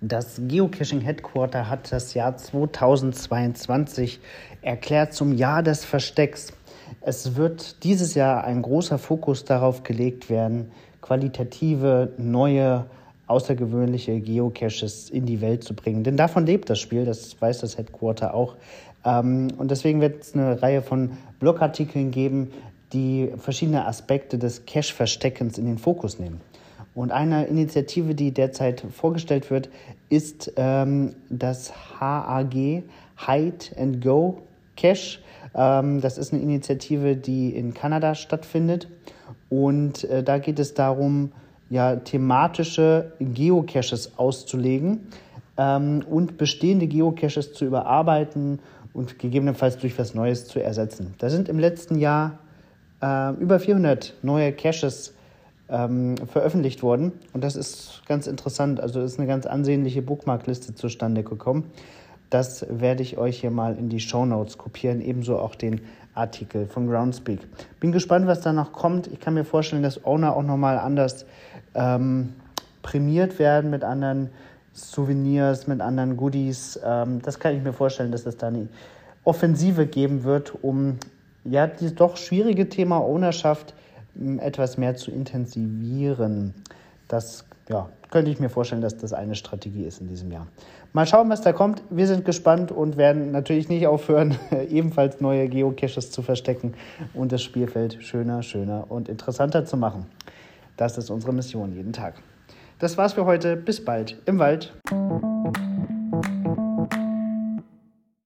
Das Geocaching Headquarter hat das Jahr 2022 erklärt zum Jahr des Verstecks. Es wird dieses Jahr ein großer Fokus darauf gelegt werden, qualitative, neue, außergewöhnliche Geocaches in die Welt zu bringen. Denn davon lebt das Spiel, das weiß das Headquarter auch. Ähm, und deswegen wird es eine Reihe von Blogartikeln geben, die verschiedene Aspekte des Cache-Versteckens in den Fokus nehmen. Und eine Initiative, die derzeit vorgestellt wird, ist ähm, das HAG Hide and Go Cache. Ähm, das ist eine Initiative, die in Kanada stattfindet. Und äh, da geht es darum, ja, thematische Geocaches auszulegen ähm, und bestehende Geocaches zu überarbeiten und gegebenenfalls durch was Neues zu ersetzen. Da sind im letzten Jahr äh, über 400 neue Caches ähm, veröffentlicht worden. Und das ist ganz interessant. Also ist eine ganz ansehnliche Bookmarkliste zustande gekommen. Das werde ich euch hier mal in die Show Notes kopieren, ebenso auch den Artikel von Groundspeak. Bin gespannt, was da noch kommt. Ich kann mir vorstellen, dass Owner auch nochmal anders ähm, prämiert werden mit anderen Souvenirs, mit anderen Goodies. Ähm, das kann ich mir vorstellen, dass es da eine Offensive geben wird, um ja, dieses doch schwierige Thema Ownerschaft etwas mehr zu intensivieren. Das ja, könnte ich mir vorstellen, dass das eine Strategie ist in diesem Jahr. Mal schauen, was da kommt. Wir sind gespannt und werden natürlich nicht aufhören, ebenfalls neue Geocaches zu verstecken und das Spielfeld schöner, schöner und interessanter zu machen. Das ist unsere Mission jeden Tag. Das war's für heute. Bis bald im Wald.